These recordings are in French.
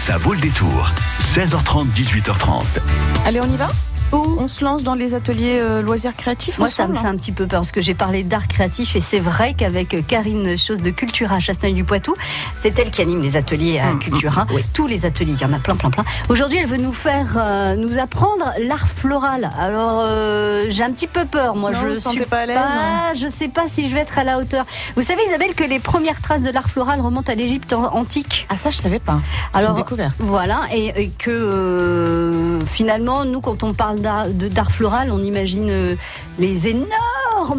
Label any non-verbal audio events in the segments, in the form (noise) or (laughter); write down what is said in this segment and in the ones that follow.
Ça vaut le détour. 16h30, 18h30. Allez, on y va? Où On se lance dans les ateliers euh, loisirs créatifs Moi, ça me fait un petit peu peur parce que j'ai parlé d'art créatif et c'est vrai qu'avec Karine Chose de Cultura à Chasseneuil-du-Poitou, c'est elle qui anime les ateliers à Cultura. Tous les ateliers, il y en a plein, plein, plein. Aujourd'hui, elle veut nous faire, euh, nous apprendre l'art floral. Alors, euh, j'ai un petit peu peur. Moi, Non, je sentez suis pas à l'aise hein Je sais pas si je vais être à la hauteur. Vous savez, Isabelle, que les premières traces de l'art floral remontent à l'Égypte an- antique. Ah, ça, je savais pas. Alors, découverte. Voilà, et, et que euh, finalement, nous, quand on parle d'art floral, on imagine euh, les énormes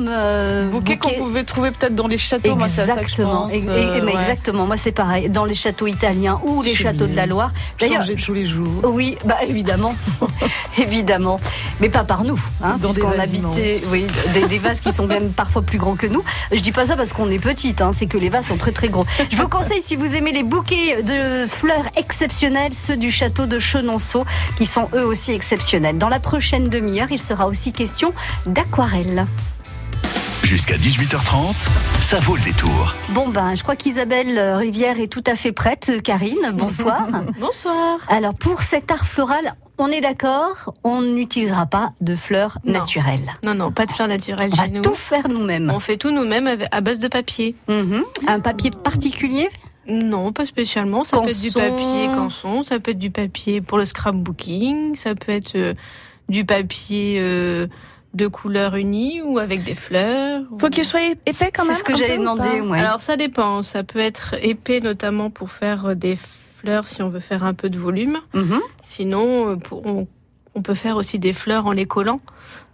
euh, Bouquet qu'on bouquets. pouvait trouver peut-être dans les châteaux, moi, c'est à ça que je Exactement, pense. Et- et- euh, ouais. exactement. Moi, c'est pareil. Dans les châteaux italiens ou les châteaux de la Loire. D'ailleurs, Changer tous les jours. oui, bah évidemment, (laughs) évidemment, mais pas par nous, hein, Dans puisqu'on habitait, oui, des, des vases qui sont même (laughs) parfois plus grands que nous. Je dis pas ça parce qu'on est petite, hein, c'est que les vases sont très très gros. Je vous conseille si vous aimez les bouquets de fleurs exceptionnels, ceux du château de Chenonceau, qui sont eux aussi exceptionnels. Dans la prochaine demi-heure, il sera aussi question Jusqu'à 18h30, ça vaut le détour. Bon ben, je crois qu'Isabelle euh, Rivière est tout à fait prête. Karine, bonsoir. (laughs) Bonsoir. Alors pour cet art floral, on est d'accord, on n'utilisera pas de fleurs Non. naturelles. Non, non, pas de fleurs naturelles On va nous. tout faire nous-mêmes. On fait tout nous-mêmes à base de papier. Mhm. Un papier particulier? Non, pas spécialement. Ça peut être du papier canson, ça peut être du papier pour le scrapbooking, ça peut être euh, du papier euh, de couleur unie ou avec des fleurs. Faut ou- qu'il soit épais quand C'est même. ce que j'allais demander. ouais. Alors ça dépend. Ça peut être épais notamment pour faire euh, des fleurs si on veut faire un peu de volume. Mhm. Sinon, euh, pour- on, on peut faire aussi des fleurs en les collant.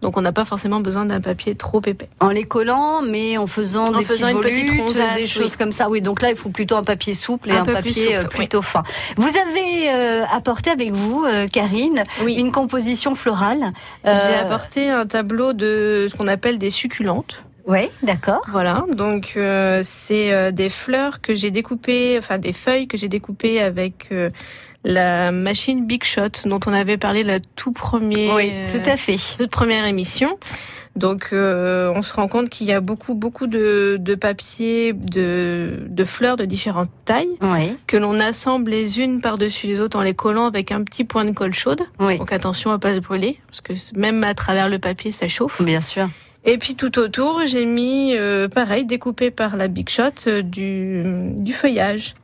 Donc on n'a pas forcément besoin d'un papier trop épais. En les collant, mais en faisant En des faisant petites une petite volutes, ronzasse, des oui. choses comme ça. Oui, donc là, il faut plutôt un papier souple et Un papier souple, euh, plutôt fin. Vous avez euh, apporté avec vous, euh, Karine, Oui. une composition florale. J'ai Euh, apporté un tableau de ce qu'on appelle des succulentes. Oui, d'accord. Voilà, donc euh, c'est euh, des fleurs que j'ai découpées, enfin des feuilles que j'ai découpées avec euh, la machine Big Shot dont on avait parlé la tout premier, Oui, euh, tout à fait. toute première émission. Donc euh, on se rend compte qu'il y a beaucoup beaucoup de, de papier, de, de fleurs de différentes tailles Oui, que l'on assemble les unes par-dessus les autres en les collant avec un petit point de colle chaude. oui, Donc attention à pas se brûler parce que même à travers le papier ça chauffe. bien sûr. Et puis tout autour, j'ai mis, euh, pareil, découpé par la Big Shot, euh, du, du feuillage.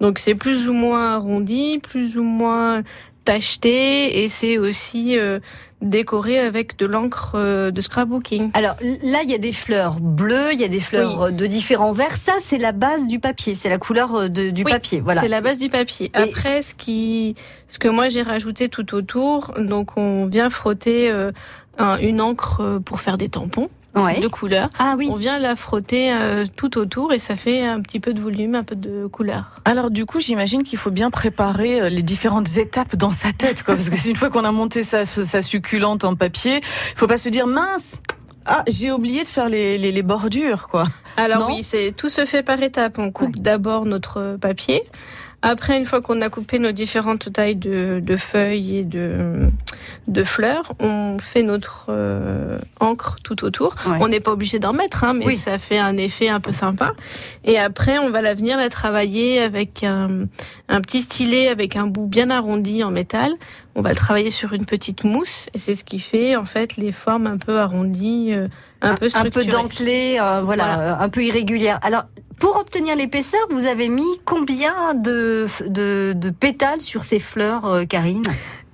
Donc c'est plus ou moins arrondi, plus ou moins tacheté, et c'est aussi euh, décoré avec de l'encre euh, de scrapbooking. Alors là, il y a des fleurs bleues, il y a des fleurs euh, de différents verts. Ça, c'est la base du papier, c'est la couleur euh, de- du Oui, papier. Voilà. C'est la base du papier. Et Après, ce qui, ce que moi j'ai rajouté tout autour, donc on vient frotter euh, un- une encre pour faire des tampons Ouais. de couleur. Ah oui. On vient la frotter euh, tout autour et ça fait un petit peu de volume, un peu de couleur. Alors du coup, j'imagine qu'il faut bien préparer euh, les différentes étapes dans sa tête, quoi. Parce que c'est une fois qu'on a monté sa, sa succulente en papier, il faut pas se dire mince. Ah, j'ai oublié de faire les, les, les bordures, quoi. Alors Non? oui, c'est tout se fait par étapes. On coupe d'abord notre papier. Après, une fois qu'on a coupé nos différentes tailles de, de feuilles et de, de fleurs, on fait notre euh, encre tout autour. Ouais. On n'est pas obligé d'en mettre, hein, mais Oui. ça fait un effet un peu sympa. Et après, on va la venir la travailler avec un, un petit stylet avec un bout bien arrondi en métal. On va le travailler sur une petite mousse et c'est ce qui fait en fait les formes un peu arrondies, euh, un, peu un structurées. peu dentelée, euh, voilà, Voilà. euh, un peu irrégulière. Alors, pour obtenir l'épaisseur, vous avez mis combien de, de, de pétales sur ces fleurs, euh, Karine?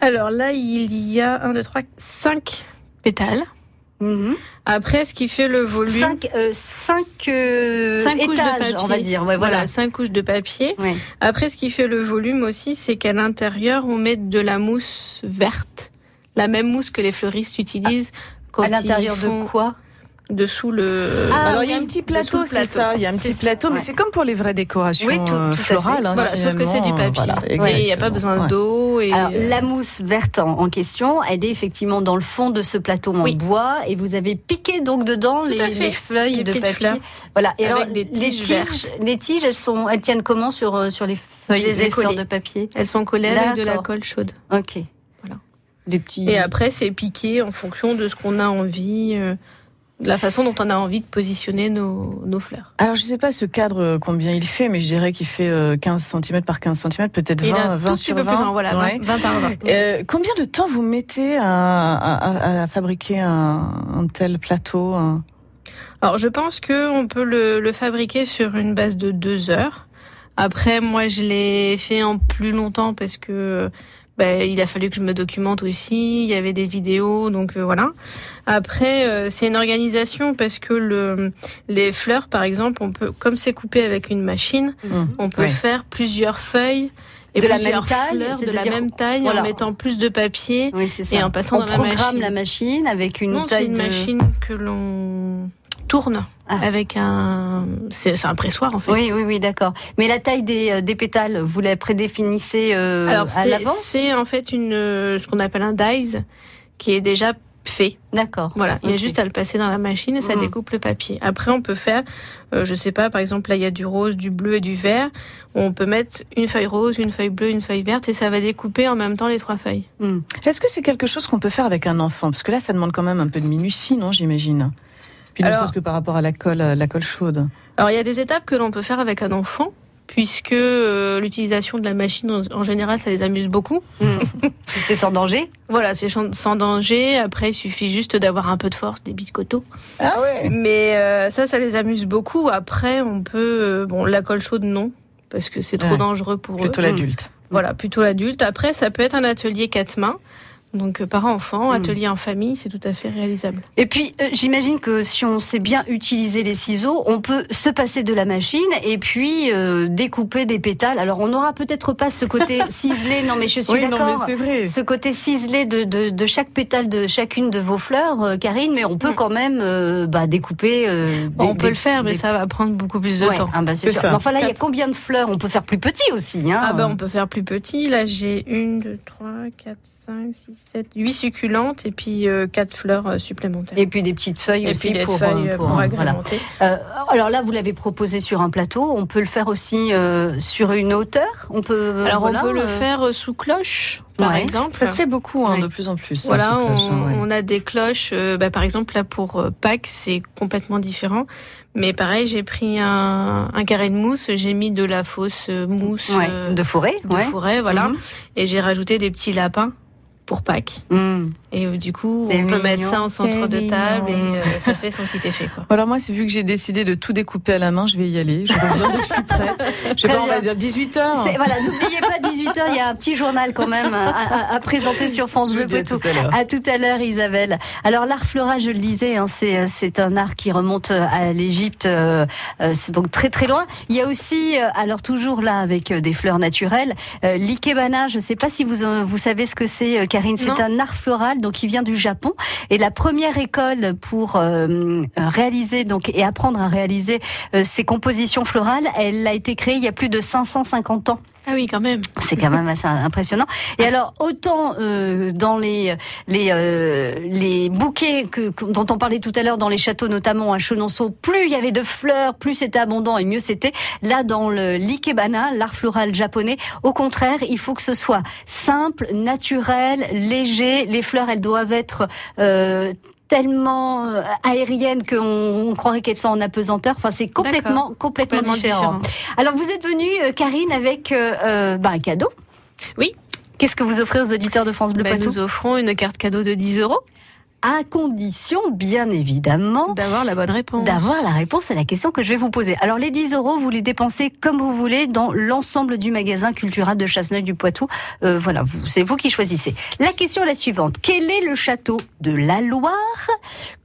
Alors là, il y a 1, 2, 3, 5 pétales. Mhm. Après, ce qui fait le volume. Cinq, euh, cinq, euh, couches de papier. on va dire. Ouais, voilà. voilà, 5 couches de papier. Ouais. Après, ce qui fait le volume aussi, c'est qu'à l'intérieur, on met de la mousse verte. La même mousse que les fleuristes utilisent quand À l'intérieur ils font de quoi? Dessous le. Ah, Alors il y a un petit plateau, c'est ça. Il y a un petit plateau, mais ouais. c'est comme pour les vraies décorations Oui, tout- tout euh, fait. florales. hein, Voilà, sauf que c'est du finalement. papier. Voilà, Et il n'y a pas besoin Ouais. d'eau. Et... Alors, la mousse verte en, en question, elle est effectivement dans le fond de ce plateau en Oui. bois et vous avez piqué donc dedans les, feuilles Les de papier. fleurs. Voilà. Et Avec alors, des les tiges tiges, vertes. les tiges, elles sont, elles tiennent comment sur euh, sur les feuilles, Je les ai collées. de papier? Elles sont collées avec de la colle chaude. Ok. Voilà. Des petits. Et après, c'est piqué en fonction de ce qu'on a envie. Euh, la façon dont on a envie de positionner nos, nos fleurs. Alors, je sais pas ce cadre euh, combien il fait, mais je dirais qu'il fait euh, 15 cm par 15 cm, peut-être Et 20, là, 20 tout sur peu 20. plus grand, voilà, Ouais. 20, 20 par 20. Euh, combien de temps vous mettez à, à- à- à fabriquer un, un tel plateau un- Alors, je pense que on peut le, le fabriquer sur une base de deux heures. Après, moi, je l'ai fait en plus longtemps parce que ben, il a fallu que je me documente aussi. Il y avait des vidéos, donc euh, voilà. Après, euh, c'est une organisation parce que le, les fleurs, par exemple, on peut, comme c'est coupé avec une machine, on peut Ouais. faire plusieurs feuilles et De la même taille, fleurs de la même taille voilà. en mettant plus de papier. Oui, c'est ça. Et en passant on dans la programme machine. la machine avec une non, c'est taille une de... machine que l'on tourne Ah. avec un, c'est un pressoir en fait. Oui, oui, oui, d'accord. Mais la taille des, euh, des pétales, vous la prédéfinissez euh, Alors à c'est l'avance c'est en fait une euh, ce qu'on appelle un dies qui est déjà fait. D'accord. Voilà, il y a juste à le passer dans la machine et ça Mhm. découpe le papier. Après on peut faire euh, je sais pas par exemple là il y a du rose, du bleu et du vert. On peut mettre une feuille rose, une feuille bleue, une feuille verte et ça va découper en même temps les trois feuilles. Hmm. Est-ce que c'est quelque chose qu'on peut faire avec un enfant? Parce que là, ça demande quand même un peu de minutie, non J'imagine? Puis ne serait-ce que par rapport à la colle, à la colle chaude. Alors il y a des étapes que l'on peut faire avec un enfant puisque euh, l'utilisation de la machine en, en général ça les amuse beaucoup. Hmm. c'est sans danger? (laughs) Voilà, c'est sans danger. Après, il suffit juste d'avoir un peu de force, des biscottos. Ah ouais Mais euh, ça, ça les amuse beaucoup. Après, on peut... euh, bon, la colle chaude, non, parce que c'est trop Ouais. dangereux pour Plutôt eux. l'adulte. Voilà, plutôt l'adulte. Après, ça peut être un atelier quatre mains. Donc, euh, parents-enfants, Mm. atelier en famille, c'est tout à fait réalisable. Et puis, euh, j'imagine que si on sait bien utiliser les ciseaux, on peut se passer de la machine et puis euh, découper des pétales. Alors, on n'aura peut-être pas ce côté (laughs) ciselé. Non, mais je suis Oui, d'accord. Ce côté ciselé de, de, de chaque pétale de chacune de vos fleurs, euh, Karine, mais on peut Mm. quand même bah, découper. Bon, des- on peut des- le faire, mais des- ça va prendre beaucoup plus de Ouais, temps. ah bah, c'est C'est sûr. ça. Mais enfin là, il y a combien de fleurs? On peut faire plus petit aussi. Hein Ah ben, on peut faire plus petit. Là, j'ai une, deux, trois, quatre, cinq, six, sept, huit succulentes et puis euh, quatre fleurs euh, supplémentaires. Et puis des petites feuilles Et aussi puis des pour, feuilles euh, euh, pour, pour voilà. agrémenter. Euh, alors là, vous l'avez proposé sur un plateau. On peut le faire aussi euh, sur une hauteur. On peut. Alors voilà, on peut le faire sous cloche, par Ouais. exemple. Ça se fait beaucoup, hein, de plus en plus. Voilà, cloche, on, hein, ouais. on a des cloches. euh, bah, par exemple, là pour euh, Pâques, c'est complètement différent. Mais pareil, j'ai pris un, un carré de mousse, j'ai mis de la fausse mousse ouais, euh, de forêt. de ouais. forêt, voilà, Mhm. et j'ai rajouté des petits lapins pour Pâques. Mm. Et euh, du coup, on peut mignon. mettre ça en centre de table mignon. et euh, ça fait son petit effet, quoi. (laughs) Alors moi, c'est vu que j'ai décidé de tout découper à la main, je vais y aller. Je reviens dès que je suis prête. Je sais pas, on va dire 18 heures. C'est- Voilà, n'oubliez pas 18h, il y a un petit journal quand même à, à- à présenter sur France Bleu Poitou. tout à l'heure. À tout à l'heure, Isabelle. Alors, l'art floral, je le disais, hein, c'est c'est un art qui remonte à l'Égypte, euh, euh, c'est donc très très loin. Il y a aussi, euh, alors toujours là avec euh, des fleurs naturelles, euh, l'ikebana. Je ne sais pas si vous euh, vous savez ce que c'est, euh, Karine. C'est un art floral donc qui vient du Japon et la première école pour euh, réaliser donc et apprendre à réaliser euh, ces compositions florales, elle a été créée il y a plus de 550 ans. Ah oui, quand même. C'est quand même assez impressionnant. Et alors, autant euh, dans les les euh, les bouquets que, dont on parlait tout à l'heure dans les châteaux, notamment à Chenonceau, plus il y avait de fleurs, plus c'était abondant et mieux c'était. Là, dans le l'ikebana, l'art floral japonais, au contraire, il faut que ce soit simple, naturel, léger. Les fleurs, elles doivent être euh, tellement euh, aériennes qu'on on croirait qu'elles sont en apesanteur. Enfin, c'est complètement complètement, Complètement différent. différent. Alors vous êtes venue, euh, Karine, avec euh, bah, un cadeau. Oui. Qu'est-ce que vous offrez aux auditeurs de France Bleu Bah, nous offrons une carte cadeau de 10 euros À condition, bien évidemment, d'avoir la bonne réponse. d'avoir la réponse à la question que je vais vous poser. Alors les 10 euros, vous les dépensez comme vous voulez dans l'ensemble du magasin Cultura de Chasseneuil du Poitou. Euh, voilà, vous, c'est vous qui choisissez. La question est la suivante. Quel est le château de la Loire,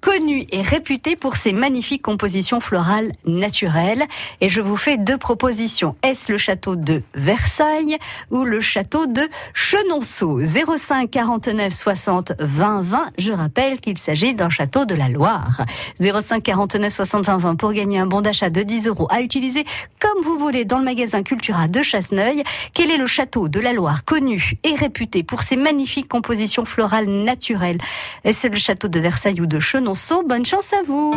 connu et réputé pour ses magnifiques compositions florales naturelles? Et je vous fais deux propositions. Est-ce le château de Versailles ou le château de Chenonceau 05 49 60 20 20. Je qu'il s'agit d'un château de la Loire. 05 49 60 20 20 pour gagner un bon d'achat de 10 euros à utiliser comme vous voulez dans le magasin Cultura de Chasseneuil. Quel est le château de la Loire connu et réputé pour ses magnifiques compositions florales naturelles? Est-ce le château de Versailles ou de Chenonceau Bonne chance à vous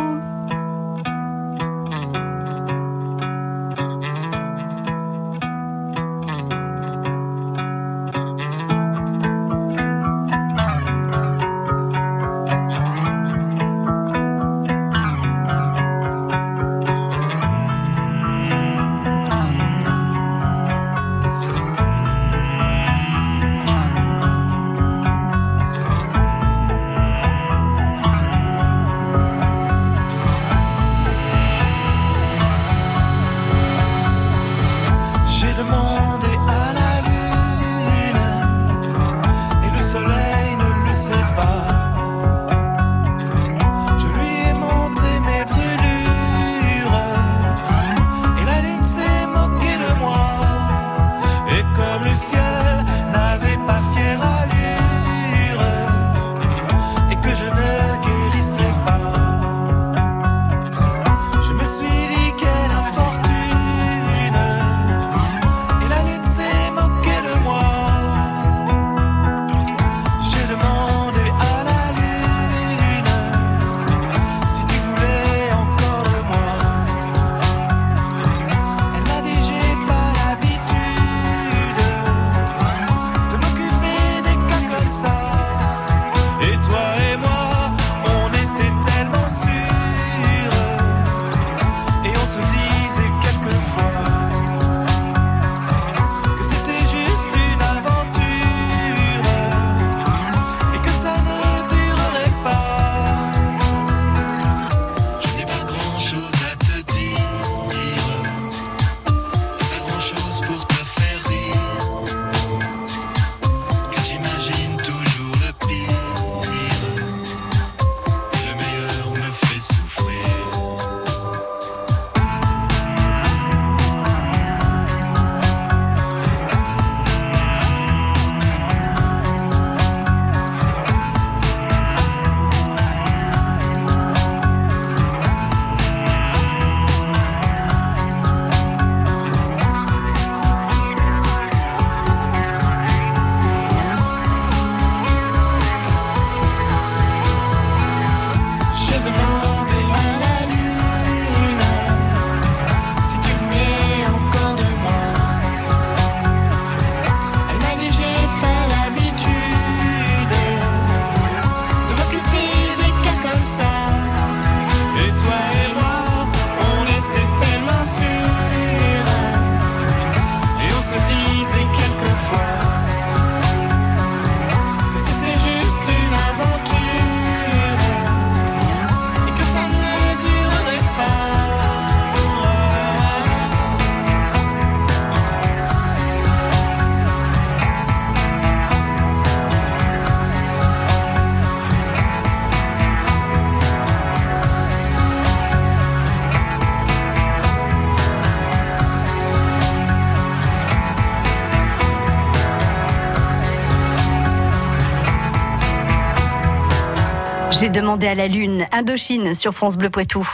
À la lune, Indochine sur France Bleu Poitou.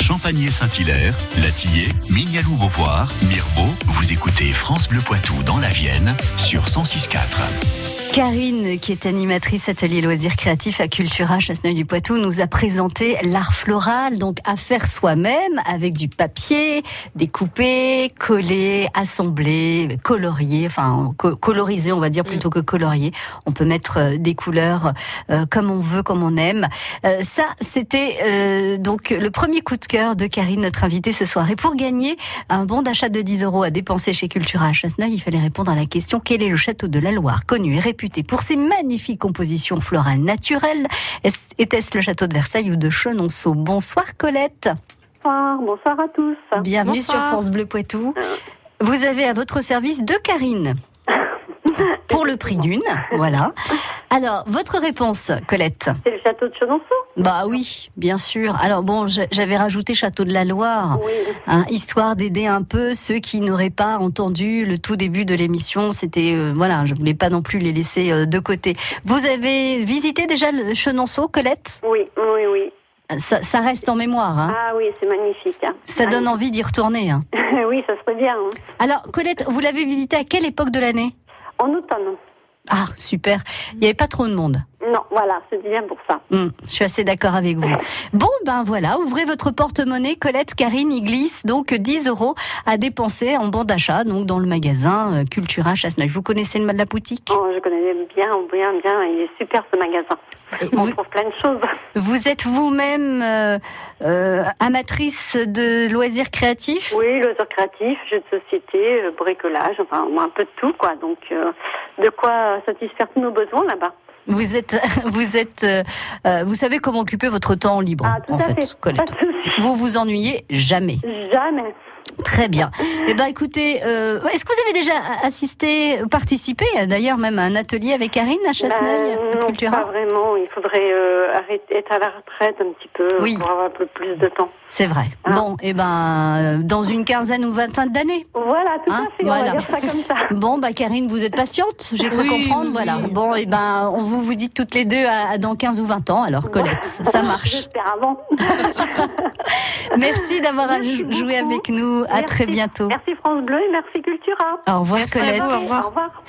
Champagné-Saint-Hilaire, Latillé, Mignalou-Beauvoir, Mirbeau, vous écoutez France Bleu Poitou dans la Vienne sur 106.4. Karine, qui est animatrice atelier loisirs créatifs à Cultura Chasseneuil du Poitou, nous a présenté l'art floral, donc à faire soi-même avec du papier, découpé, collé, assemblé, colorié, enfin co- colorisé, on va dire plutôt que colorié. On peut mettre euh, des couleurs euh, comme on veut, comme on aime. Euh, ça, c'était euh, donc le premier coup de cœur de Karine, notre invitée ce soir. Et pour gagner un bon d'achat de 10 euros à dépenser chez Cultura Chasseneuil, il fallait répondre à la question quel est le château de la Loire, connu et réputé pour ses magnifiques compositions florales naturelles Était-ce le château de Versailles ou de Chenonceau? Bonsoir Colette, Bonsoir, bonsoir à tous. bienvenue Bonsoir. sur France Bleu Poitou. Vous avez à votre service deux Karine. (laughs) Pour le prix d'une, voilà. Alors, votre réponse, Colette C'est le château de Chenonceau Bah oui, bien sûr. Alors bon, j'avais rajouté Château de la Loire. Oui. Hein, histoire d'aider un peu ceux qui n'auraient pas entendu le tout début de l'émission. C'était euh, voilà, je voulais pas non plus les laisser euh, de côté. Vous avez visité déjà le Chenonceau, Colette? Oui, oui, oui. ça, ça reste en mémoire. Hein. Ah oui, c'est magnifique. hein. Ça donne envie d'y retourner. Hein. (laughs) oui, ça serait bien. Alors, Colette, vous l'avez visité à quelle époque de l'année? En automne. Ah, super. Il n'y avait pas trop de monde. Voilà, c'est bien pour ça. Hmm, je suis assez d'accord avec vous. Bon, ben voilà, ouvrez votre porte-monnaie. Colette, Karine, y glisse donc 10 euros à dépenser en bon d'achat, donc dans le magasin euh, Cultura Chasseneuil. Vous connaissez le mal de la boutique? Oh, je connais bien, bien, bien. Il est super ce magasin. On vous, trouve plein de choses. vous êtes vous-même euh, euh, amatrice de loisirs créatifs? Oui, loisirs créatifs, jeux de société, euh, bricolage, enfin un peu de tout, quoi. Donc, euh, de quoi satisfaire tous nos besoins là-bas. Vous êtes, (laughs) vous êtes, euh, euh, vous savez comment occuper votre temps libre, Ah, en fait, fait. Vous vous ennuyez jamais. Jamais. Très bien. Eh ben, écoutez, euh, est-ce que vous avez déjà assisté, participé, d'ailleurs même à un atelier avec Karine à Chasseneuil, Ben, à non, Cultura pas vraiment. Il faudrait euh, arrêter, être à la retraite un petit peu Oui. pour avoir un peu plus de temps. C'est vrai. Ah. Bon, eh ben, euh, dans une quinzaine ou vingtaine d'années. Voilà, tout Hein, à fait. voilà. On va dire ça comme ça. (laughs) Bon, bah Karine, vous êtes patiente, j'ai cru Oui, comprendre, oui, voilà. Bon, et ben, on vous vous dites toutes les deux à, à dans 15 ou 20 ans, alors Colette, (laughs) ça marche. J'espère avant. (laughs) Merci d'avoir joué beaucoup. avec nous, à Merci. très bientôt. Merci France Bleu et merci Cultura. Au revoir Merci Colette. vous, au revoir. Au revoir.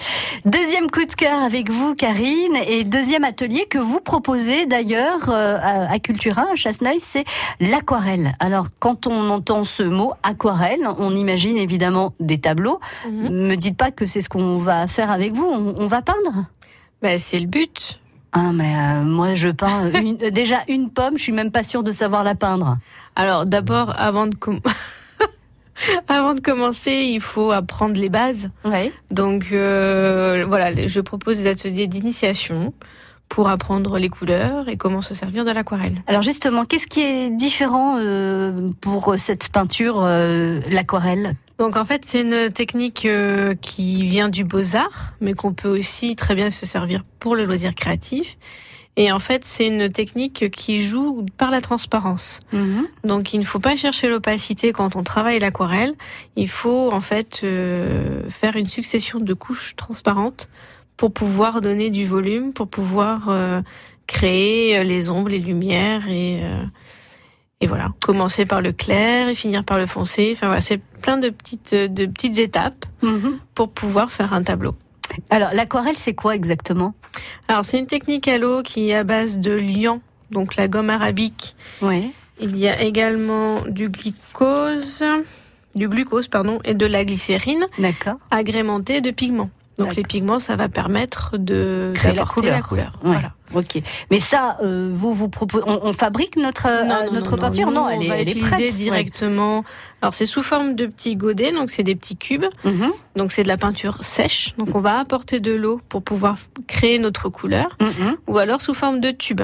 Deuxième coup de cœur avec vous, Karine, et deuxième atelier que vous proposez d'ailleurs euh, à, Cultura, à Chasseneuil, c'est l'aquarelle. Alors, quand on entend ce mot aquarelle, on imagine évidemment des tableaux. Mhm. Me dites pas que c'est ce qu'on va faire avec vous. On, on va peindre? Ben, c'est le but. Ah, mais euh, moi, je peins une- (laughs) déjà une pomme. Je suis même pas sûre de savoir la peindre. Alors d'abord, avant de com- (laughs) (laughs) avant de commencer, il faut apprendre les bases. Donc euh, voilà, je propose des ateliers d'initiation pour apprendre les couleurs et comment se servir de l'aquarelle. Alors justement, qu'est-ce qui est différent euh, pour cette peinture, euh, l'aquarelle? Donc en fait, c'est une technique euh, qui vient du beaux-arts, mais qu'on peut aussi très bien se servir pour le loisir créatif. Et en fait, c'est une technique qui joue par la transparence. Donc il ne faut pas chercher l'opacité quand on travaille l'aquarelle. Il faut en fait euh, faire une succession de couches transparentes pour pouvoir donner du volume, pour pouvoir euh, créer euh, les ombres, les lumières et euh, et voilà, commencer par le clair et finir par le foncé. Enfin voilà, c'est plein de petites de petites étapes Mhm. pour pouvoir faire un tableau. Alors l'aquarelle, c'est quoi exactement? Alors c'est une technique à l'eau qui est à base de liant, donc la gomme arabique Oui. Il y a également du glucose, du glucose pardon, et de la glycérine D'accord. agrémentée de pigments. Donc les pigments, ça va permettre de Créer la couleur. la couleur. Ouais. Voilà. Ok. Mais ça, euh, vous vous proposez, on, on fabrique notre euh, notre peinture Nous, elle on est, va elle est utiliser prête. directement. Alors c'est sous forme de petits godets, donc c'est des petits cubes. Mhm, Donc c'est de la peinture sèche. Donc on va apporter de l'eau pour pouvoir créer notre couleur, mhm. ou alors sous forme de tubes.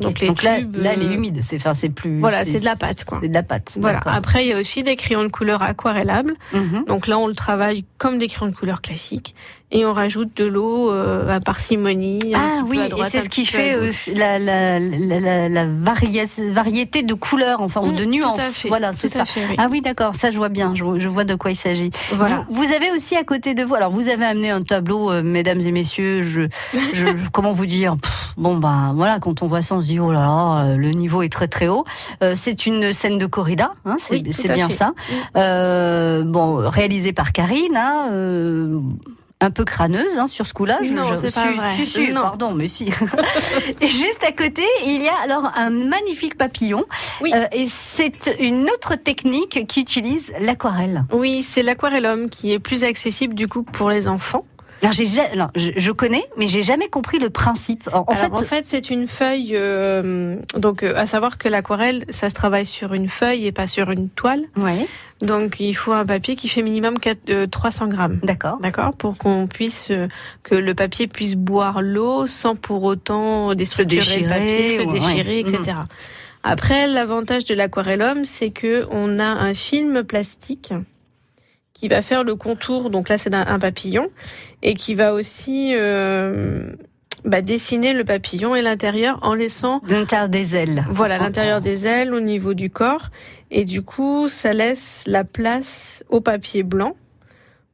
Donc, les là, tubes, là, elle est euh, humide. C'est, enfin, c'est plus. Voilà, c'est de la pâte, quoi. C'est de la pâte. Voilà. Après il y a aussi des crayons de couleur aquarellables. Mhm. Donc là, on le travaille comme des crayons de couleur classiques et on rajoute de l'eau euh, à parcimonie. Ah oui, à et droite, c'est un ce qui fait euh, la, la, la, la, variété de couleurs, enfin, ou Mm, de tout nuances. à fait, Voilà, tout c'est à ça. fait, oui. Ah oui, d'accord, ça je vois bien, je, je vois de quoi il s'agit. Voilà. Vous, vous avez aussi à côté de vous, alors vous avez amené un tableau, euh, mesdames et messieurs, je, je, (laughs) comment vous dire, pff, bon ben voilà, quand on voit ça, on se dit oh là là, le niveau est très très haut. Euh, c'est une scène de corrida, hein, c'est Oui, tout c'est bien fait. ça. Mm. Euh, bon, réalisé par Karine. Hein, euh, un peu crâneuse hein, sur ce coup-là. Non, je, c'est pas si, vrai. Non. pardon, mais si. (laughs) et juste à côté, il y a alors un magnifique papillon. Oui. Euh, et c'est une autre technique qui utilise l'aquarelle. Oui, c'est l'aquarellum qui est plus accessible du coup pour les enfants. Alors, j'ai, alors, je, je connais, mais j'ai jamais compris le principe. En, en Alors, fait, en fait, c'est une feuille. euh, donc, euh, à savoir que l'aquarelle, ça se travaille sur une feuille et pas sur une toile. ouais, Donc, il faut un papier qui fait minimum 4, euh, 300 grammes. d'accord. D'accord? Pour qu'on puisse, euh, que le papier puisse boire l'eau sans pour autant déstructurer déchirer, le papier, se déchirer, ouais. etc. Après, l'avantage de l'aquarellum, c'est que on a un film plastique qui va faire le contour. Donc là, c'est un, un papillon et qui va aussi euh, bah, dessiner le papillon et l'intérieur en laissant L'intérieur des ailes. voilà l'intérieur des ailes au niveau du corps et du coup ça laisse la place au papier blanc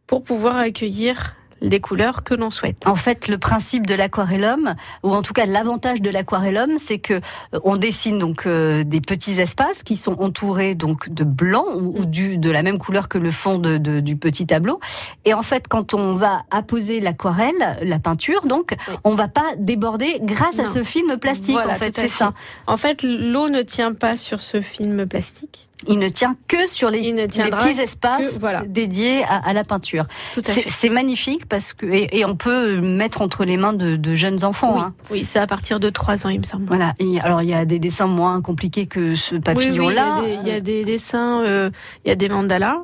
pour pouvoir accueillir les couleurs que l'on souhaite. En fait, le principe de l'aquarellum, ou en tout cas l'avantage de l'aquarellum, c'est que euh, on dessine donc euh, des petits espaces qui sont entourés donc de blanc ou, ou du, de la même couleur que le fond de, de- du petit tableau. Et en fait, quand on va apposer l'aquarelle, la peinture, donc, Oui. on va pas déborder grâce à ce film plastique. Voilà, en fait, c'est ça. En fait, l'eau ne tient pas sur ce film plastique. Il ne tient que sur les, les petits espaces que- voilà. dédiés à, à la peinture. C'est magnifique parce que et, et on peut mettre entre les mains de, de jeunes enfants. Oui, hein. oui c'est à partir de 3 ans, il me semble. Voilà. Et alors il y a des dessins moins compliqués que ce papillon-là. oui, il y a des- il y, a des dessins, euh, il y a des mandalas.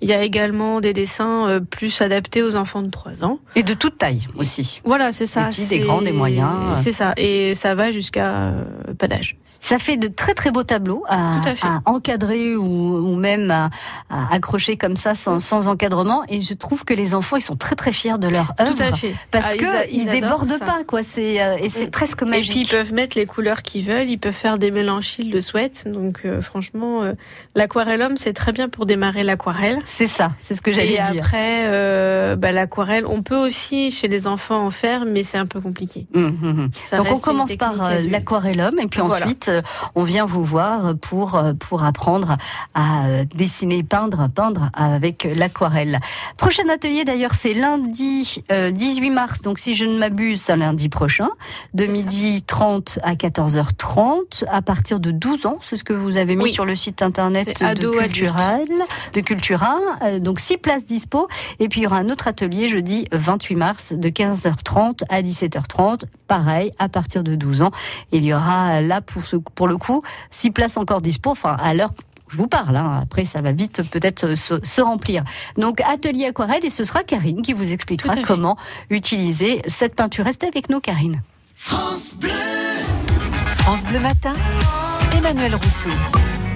Il y a également des dessins euh, plus adaptés aux enfants de 3 ans. Et de toute taille aussi. Voilà, c'est ça. Des petits, des c'est- grands, des moyens. C'est ça. Et ça va jusqu'à euh, pas d'âge. Ça fait de très très beaux tableaux à, encadrer ou, ou même à, à accrocher comme ça sans, sans encadrement. Et je trouve que les enfants ils sont très très fiers de leur œuvre. Tout à fait. Parce Ah, que ils, débordent ça. pas quoi. C'est euh, et c'est Mm. presque Et puis ils magique. peuvent mettre les couleurs qu'ils veulent, ils peuvent faire des mélanges s'ils le souhaitent. Donc euh, franchement, euh, l'aquarellum c'est très bien pour démarrer l'aquarelle. C'est ça. C'est ce que j'allais Et dire. après, euh, bah, l'aquarelle, on peut aussi chez les enfants en faire, mais c'est un peu compliqué. Hum, hum, hum. Ça Donc on commence par euh, l'aquarellum et puis Voilà. ensuite on vient vous voir pour euh, pour apprendre à euh, dessiner, peindre, peindre avec l'aquarelle. Prochain atelier d'ailleurs c'est lundi euh, 18 mars donc si je ne m'abuse c'est lundi prochain de ça. midi 30 à 14h30 à partir de 12 ans c'est ce que vous avez mis Oui. sur le site internet de Cultural de Cultura Euh, donc six places dispo et puis il y aura un autre atelier jeudi 28 mars de 15h30 à 17h30 pareil à partir de 12 ans il y aura là pour ce pour le coup six places encore dispo enfin à l'heure je vous parle, hein. après ça va vite peut-être se, se remplir. Donc atelier aquarelle et ce sera Karine qui vous expliquera comment utiliser cette peinture. Restez avec nous Karine. France Bleu Matin, Emmanuel Rousseau.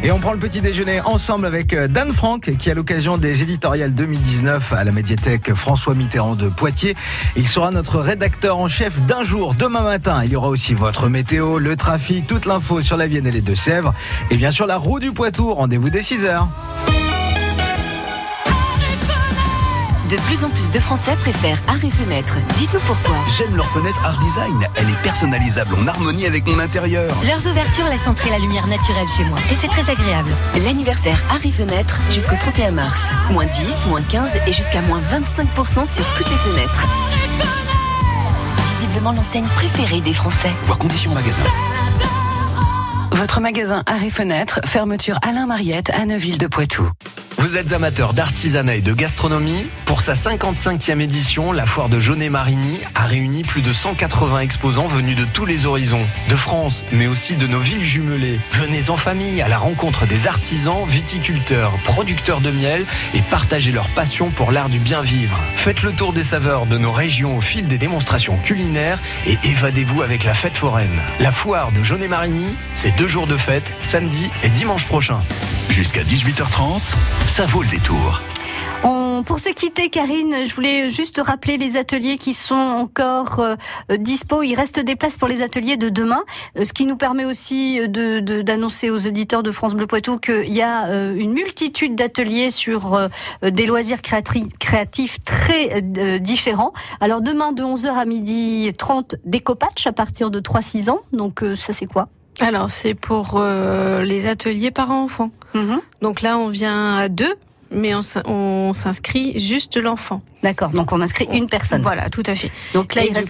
Et on prend le petit déjeuner ensemble avec euh, Dan Franck, qui à l'occasion des éditoriales 2019 à la médiathèque François Mitterrand de Poitiers, il sera notre rédacteur en chef d'un jour. Demain matin, il y aura aussi votre météo, le trafic, toute l'info sur la Vienne et les Deux-Sèvres. Et bien sûr, la roue du Poitou. Rendez-vous dès 6h. De plus en plus de Français préfèrent arrêt fenêtre. Dites-nous pourquoi. J'aime leur fenêtre Art Design. Elle est personnalisable en harmonie avec mon intérieur. Leurs ouvertures laissent entrer la lumière naturelle chez moi et c'est très agréable. L'anniversaire arrêt fenêtre jusqu'au 31 mars. Moins 10, moins 15 et jusqu'à moins 25% sur toutes les fenêtres. Visiblement l'enseigne préférée des Français. Voir conditions magasin. Votre magasin Arrêt Fenêtre, fermeture Alain Mariette à Neuville de Poitou. Vous êtes amateur d'artisanat et de gastronomie Pour sa 55e édition, la foire de Jaunet-Marigny a réuni plus de 180 exposants venus de tous les horizons, de France, mais aussi de nos villes jumelées. Venez en famille à la rencontre des artisans, viticulteurs, producteurs de miel et partagez leur passion pour l'art du bien vivre. Faites le tour des saveurs de nos régions au fil des démonstrations culinaires et évadez-vous avec la fête foraine. La foire de Jaunet-Marigny, c'est deux jours de fête, samedi et dimanche prochain. Jusqu'à 18h30, ça vaut le détour. On pour se quitter, Karine, je voulais juste rappeler les ateliers qui sont encore euh, dispo. Il reste des places pour les ateliers de demain, euh, ce qui nous permet aussi de, de- d'annoncer aux auditeurs de France Bleu Poitou qu'il y a euh, une multitude d'ateliers sur euh, des loisirs créatifs très euh, différents. Alors demain de 11h à midi 30, décopatch à partir de 3-6 ans. Donc euh, ça c'est quoi? Alors, c'est pour euh, les ateliers parents-enfants. Mhm. Donc là, on vient à deux, mais on s'in- on s'inscrit juste l'enfant. D'accord, donc on inscrit une personne. Voilà, tout à fait. Donc là, Et il du reste